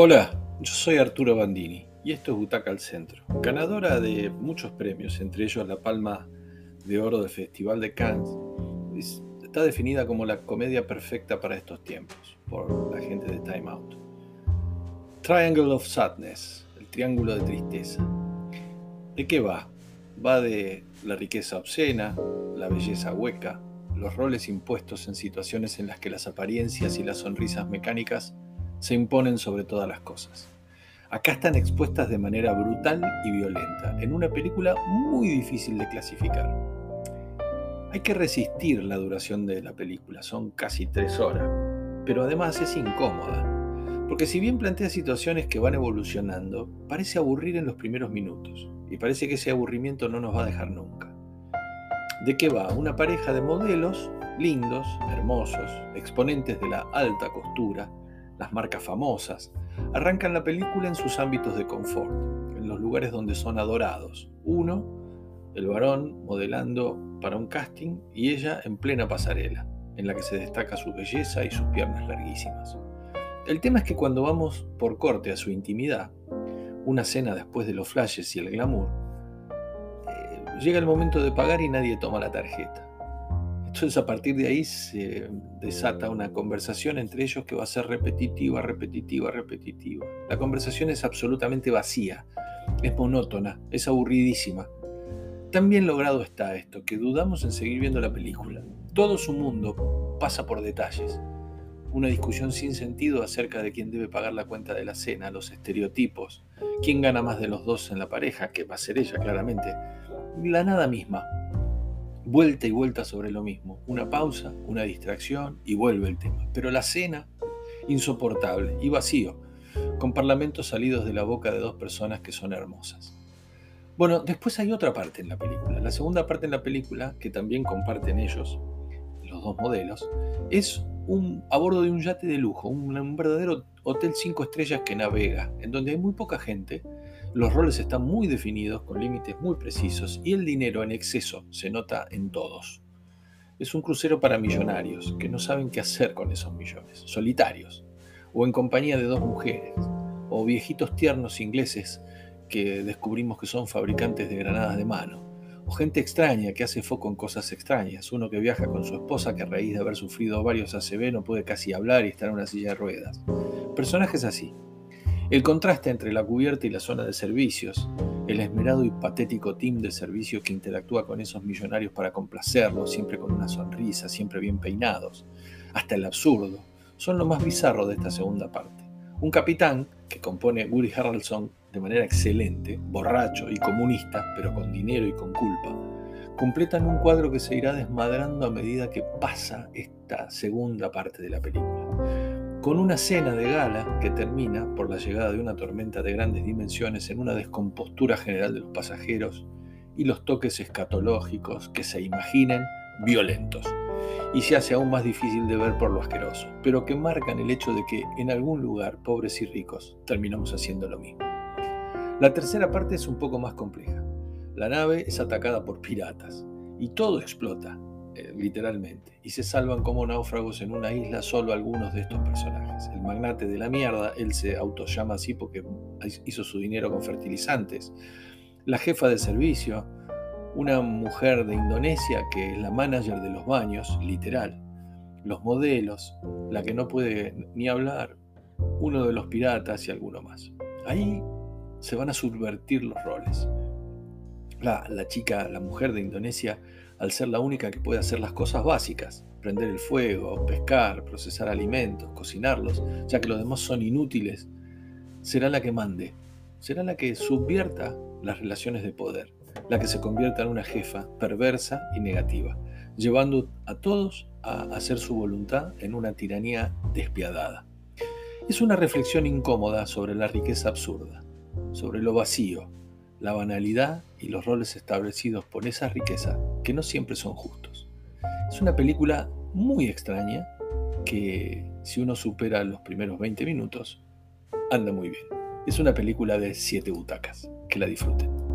Hola, yo soy Arturo Bandini y esto es Butaca al Centro, ganadora de muchos premios, entre ellos la Palma de Oro del Festival de Cannes. Está definida como la comedia perfecta para estos tiempos por la gente de Time Out. Triangle of Sadness, el triángulo de tristeza. ¿De qué va? Va de la riqueza obscena, la belleza hueca, los roles impuestos en situaciones en las que las apariencias y las sonrisas mecánicas se imponen sobre todas las cosas. Acá están expuestas de manera brutal y violenta, en una película muy difícil de clasificar. Hay que resistir la duración de la película, son casi tres horas, pero además es incómoda, porque si bien plantea situaciones que van evolucionando, parece aburrir en los primeros minutos, y parece que ese aburrimiento no nos va a dejar nunca. ¿De qué va? Una pareja de modelos lindos, hermosos, exponentes de la alta costura, las marcas famosas, arrancan la película en sus ámbitos de confort, en los lugares donde son adorados. Uno, el varón modelando para un casting y ella en plena pasarela, en la que se destaca su belleza y sus piernas larguísimas. El tema es que cuando vamos por corte a su intimidad, una cena después de los flashes y el glamour, eh, llega el momento de pagar y nadie toma la tarjeta. Entonces a partir de ahí se desata una conversación entre ellos que va a ser repetitiva, repetitiva, repetitiva. La conversación es absolutamente vacía, es monótona, es aburridísima. Tan bien logrado está esto que dudamos en seguir viendo la película. Todo su mundo pasa por detalles. Una discusión sin sentido acerca de quién debe pagar la cuenta de la cena, los estereotipos, quién gana más de los dos en la pareja, que va a ser ella claramente, la nada misma vuelta y vuelta sobre lo mismo. Una pausa, una distracción y vuelve el tema. Pero la cena, insoportable y vacío, con parlamentos salidos de la boca de dos personas que son hermosas. Bueno, después hay otra parte en la película. La segunda parte en la película, que también comparten ellos, los dos modelos, es un, a bordo de un yate de lujo, un, un verdadero hotel cinco estrellas que navega, en donde hay muy poca gente, los roles están muy definidos, con límites muy precisos, y el dinero en exceso se nota en todos. Es un crucero para millonarios que no saben qué hacer con esos millones, solitarios, o en compañía de dos mujeres, o viejitos tiernos ingleses que descubrimos que son fabricantes de granadas de mano, o gente extraña que hace foco en cosas extrañas, uno que viaja con su esposa que a raíz de haber sufrido varios ACV no puede casi hablar y estar en una silla de ruedas. Personajes así, el contraste entre la cubierta y la zona de servicios, el esmerado y patético team de servicios que interactúa con esos millonarios para complacerlos, siempre con una sonrisa, siempre bien peinados, hasta el absurdo, son lo más bizarro de esta segunda parte. Un capitán, que compone Woody Harrelson de manera excelente, borracho y comunista, pero con dinero y con culpa, completan un cuadro que se irá desmadrando a medida que pasa esta segunda parte de la película con una cena de gala que termina por la llegada de una tormenta de grandes dimensiones en una descompostura general de los pasajeros y los toques escatológicos que se imaginen violentos, y se hace aún más difícil de ver por lo asqueroso, pero que marcan el hecho de que en algún lugar, pobres y ricos, terminamos haciendo lo mismo. La tercera parte es un poco más compleja. La nave es atacada por piratas y todo explota, literalmente, y se salvan como náufragos en una isla solo algunos de estos personajes. El magnate de la mierda, él se autollama así porque hizo su dinero con fertilizantes. La jefa de servicio, una mujer de Indonesia que es la manager de los baños, literal. Los modelos, la que no puede ni hablar, uno de los piratas y alguno más. Ahí se van a subvertir los roles. La, la chica, la mujer de Indonesia, al ser la única que puede hacer las cosas básicas, prender el fuego, pescar, procesar alimentos, cocinarlos, ya que los demás son inútiles, será la que mande, será la que subvierta las relaciones de poder, la que se convierta en una jefa perversa y negativa, llevando a todos a hacer su voluntad en una tiranía despiadada. Es una reflexión incómoda sobre la riqueza absurda, sobre lo vacío, la banalidad y los roles establecidos por esa riqueza que no siempre son justos. Es una película muy extraña que si uno supera los primeros 20 minutos, anda muy bien. Es una película de siete butacas. Que la disfruten.